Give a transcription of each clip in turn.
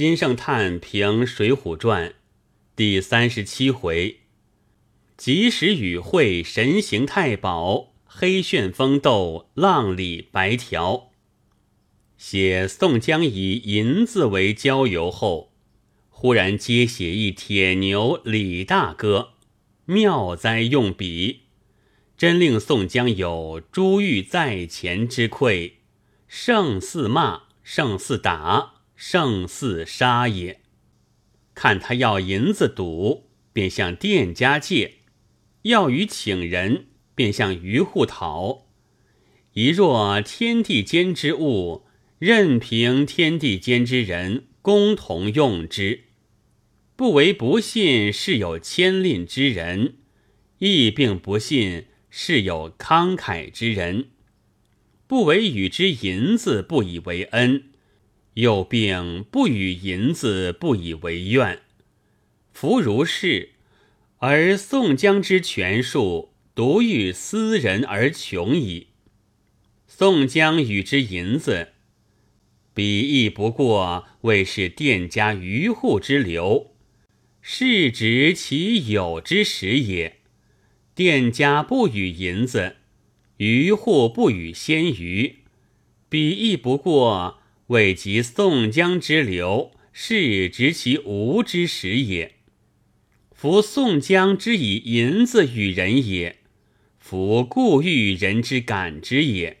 金圣叹评《水浒传》第三十七回：及时雨会神行太保，黑旋风斗浪里白条。写宋江以银子为交游后，忽然接写一铁牛李大哥，妙哉用笔，真令宋江有珠玉在前之愧，胜似骂，胜似打。胜似杀也。看他要银子赌，便向店家借；要与请人，便向渔户讨。一若天地间之物，任凭天地间之人共同用之。不为不信是有牵吝之人，亦并不信是有慷慨之人。不为与之银子不以为恩。又并不与银子不以为怨，夫如是，而宋江之权术独欲私人而穷矣。宋江与之银子，彼亦不过为是店家渔户之流，是值其有之时也。店家不与银子，渔户不与鲜鱼，彼亦不过。未及宋江之流，是值其无之时也。夫宋江之以银子与人也，夫故欲人之感之也；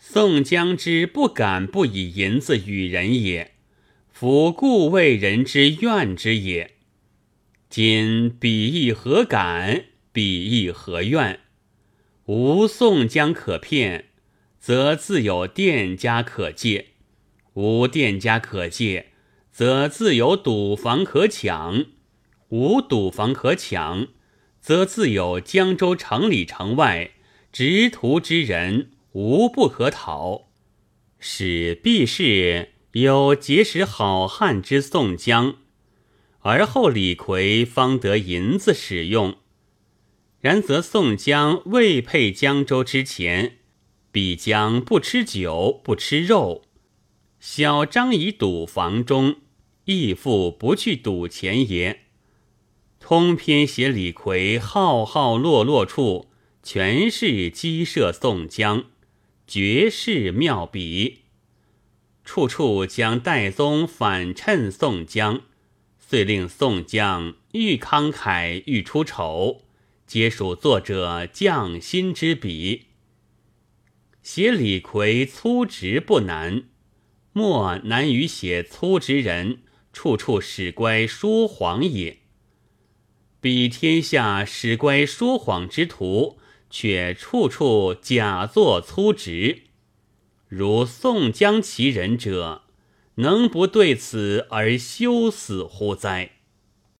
宋江之不敢不以银子与人也，夫故为人之怨之也。今彼亦何敢？彼亦何怨？无宋江可骗，则自有店家可借。无店家可借，则自有赌房可抢；无赌房可抢，则自有江州城里城外执徒之人无不可讨。使必是有结识好汉之宋江，而后李逵方得银子使用。然则宋江未配江州之前，必将不吃酒，不吃肉。小张以赌房中，义父不去赌钱也。通篇写李逵浩浩落落处，全是击射宋江，绝世妙笔。处处将戴宗反衬宋江，遂令宋江愈慷慨愈出丑，皆属作者匠心之笔。写李逵粗直不难。莫难于写粗直人，处处使乖说谎也。比天下使乖说谎之徒，却处处假作粗直。如宋江其人者，能不对此而羞死乎哉？